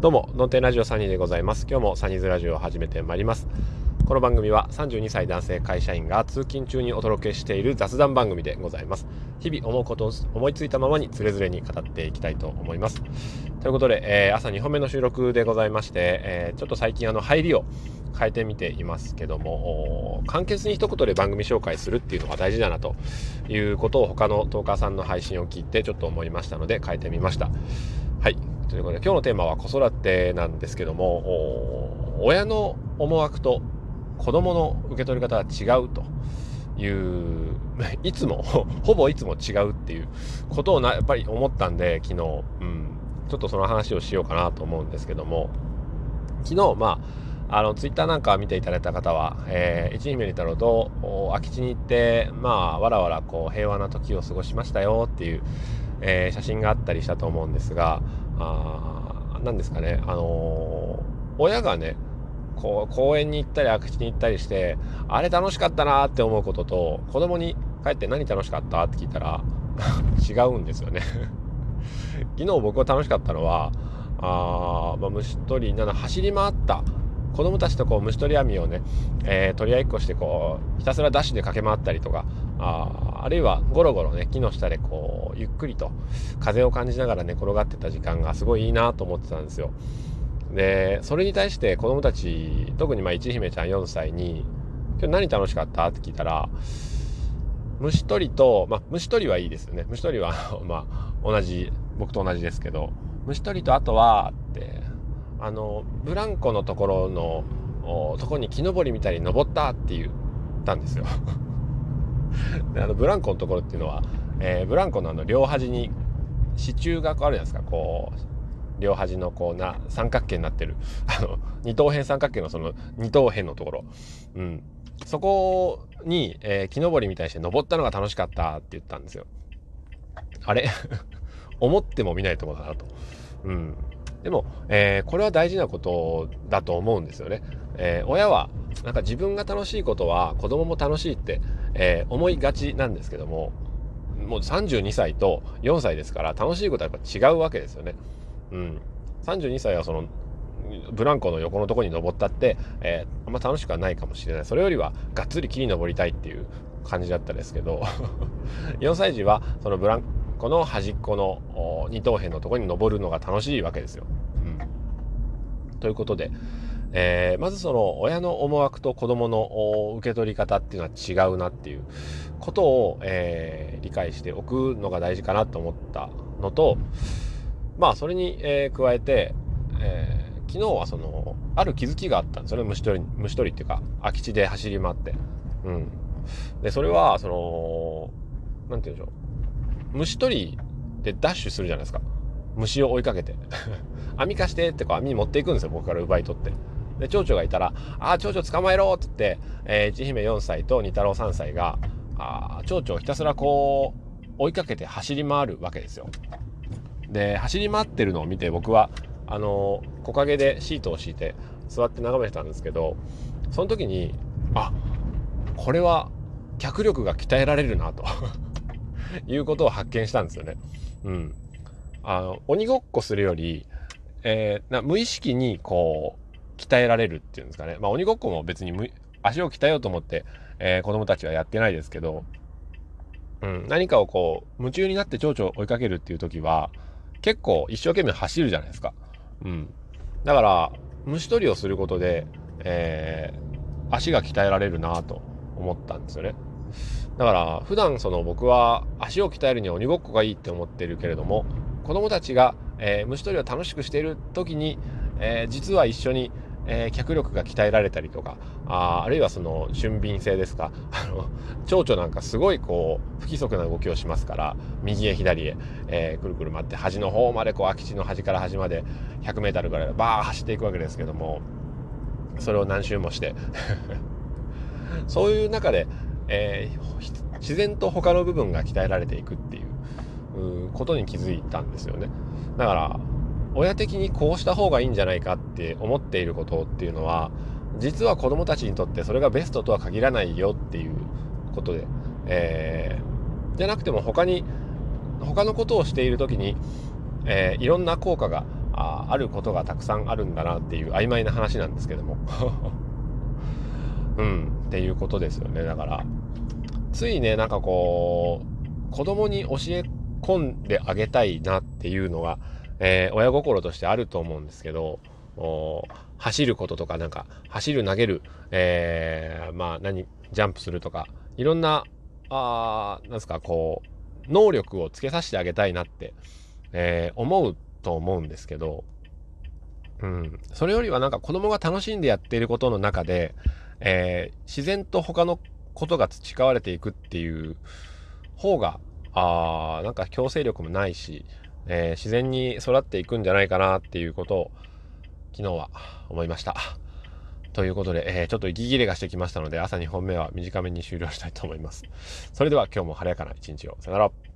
どうも、ノンテンラジオサニーでございます。今日もサニーズラジオを始めてまいります。この番組は32歳男性会社員が通勤中にお届けしている雑談番組でございます。日々思うことを思いついたままにつれづれに語っていきたいと思います。ということで、えー、朝2本目の収録でございまして、えー、ちょっと最近あの入りを変えてみていますけども、簡潔に一言で番組紹介するっていうのが大事だなということを他のトーカーさんの配信を聞いてちょっと思いましたので変えてみました。ということで今日のテーマは子育てなんですけども親の思惑と子供の受け取り方は違うという いつも ほぼいつも違うっていうことをなやっぱり思ったんで昨日、うん、ちょっとその話をしようかなと思うんですけども昨日まああのツイッターなんか見ていただいた方は、えー、一姫二太郎と空き地に行ってまあわらわらこう平和な時を過ごしましたよっていう、えー、写真があったりしたと思うんですがあなんですかね、あのー、親がね、こう、公園に行ったり空き地に行ったりして、あれ楽しかったなって思うことと、子供に帰って何楽しかったって聞いたら、違うんですよね 昨日僕が楽しかったのは、あまあ、虫取り、な走り回った。子供たちとこう虫取り網をね、えー、取り合いっこしてこうひたすらダッシュで駆け回ったりとかああるいはゴロゴロね木の下でこうゆっくりと風を感じながら寝転がってた時間がすごいいいなと思ってたんですよ。でそれに対して子供たち特にまあ一姫ちゃん4歳に「今日何楽しかった?」って聞いたら虫取りと、まあ、虫取りはいいですよね虫取りは まあ同じ僕と同じですけど虫取りとあとはってあのブランコのところのとこに木登りみたいに登ったって言ったんですよ あのブランコのところっていうのは、えー、ブランコのあの両端に支柱があるじゃないですか。こう両端のこうな三角形になってる。二等辺三角形のその二等辺のところ、うん、そこに、えー、木登りみたいにして登ったのが楽しかったって言ったんですよ。あれ？思っても見ないところだなと、うん、でも、えー、これは大事なことだと思うんですよね。えー、親はなんか自分が楽しいことは子供も楽しいって、えー、思いがちなんですけどももう32歳と4歳ですから楽しいことはやっぱ違うわけですよね。うん、32歳はそのブランコの横のとこに登ったって、えー、あんま楽しくはないかもしれないそれよりはがっつり木に登りたいっていう感じだったですけど 4歳児はそのブランこの端っこの二等辺のとこに登るのが楽しいわけですよ。うん、ということで、えー、まずその親の思惑と子供の受け取り方っていうのは違うなっていうことを、えー、理解しておくのが大事かなと思ったのとまあそれに、えー、加えて、えー、昨日はそのある気づきがあったんですよね虫取り虫取りっていうか空き地で走り回って。うん、でそれはその何て言うんでしょう虫取りでダッシュするじゃないですか。虫を追いかけて。網貸してってこう網持っていくんですよ、僕から奪い取って。で、蝶々がいたら、ああ、蝶々捕まえろって言って、えー、千姫4歳と二太郎3歳が、あ蝶々をひたすらこう、追いかけて走り回るわけですよ。で、走り回ってるのを見て僕は、あのー、木陰でシートを敷いて座って眺めてたんですけど、その時に、あ、これは脚力が鍛えられるなと いうことを発見したんですよね。うん。あの、鬼ごっこするより、えー、な無意識にこう、鍛えられるっていうんですかね。まあ、鬼ごっこも別に足を鍛えようと思って、えー、子供たちはやってないですけど、うん、何かをこう、夢中になって蝶々追いかけるっていう時は、結構一生懸命走るじゃないですか。うん。だから、虫取りをすることで、えー、足が鍛えられるなと思ったんですよね。だから普段その僕は足を鍛えるには鬼ごっこがいいって思ってるけれども子供たちが、えー、虫取りを楽しくしている時に、えー、実は一緒に、えー、脚力が鍛えられたりとかああるいはその俊敏性ですか あの蝶々なんかすごいこう不規則な動きをしますから右へ左へ、えー、くるくる回って端の方までこう空き地の端から端まで 100m ぐらいバー走っていくわけですけどもそれを何周もして そういう中でえー、自然と他の部分が鍛えられていくっていうことに気づいたんですよね。だから親的にこうした方がいいんじゃないかって思っていることっていうのは実は子供たちにとってそれがベストとは限らないよっていうことで、えー、じゃなくても他に他のことをしている時に、えー、いろんな効果がああることがたくさんあるんだなっていう曖昧な話なんですけども。うん。っていうことですよね。だからついねなんかこう子供に教え込んであげたいなっていうのが、えー、親心としてあると思うんですけど走ることとかなんか走る投げる、えー、まあ何ジャンプするとかいろんなあなんですかこう能力をつけさせてあげたいなって、えー、思うと思うんですけど、うん、それよりはなんか子供が楽しんでやっていることの中で、えー、自然と他のことが培われていくっていう方があなんか強制力もないし、えー、自然に育っていくんじゃないかなっていうことを昨日は思いました。ということで、えー、ちょっと息切れがしてきましたので、朝2本目は短めに終了したいと思います。それでは今日も晴れやかな一日を。さよなら。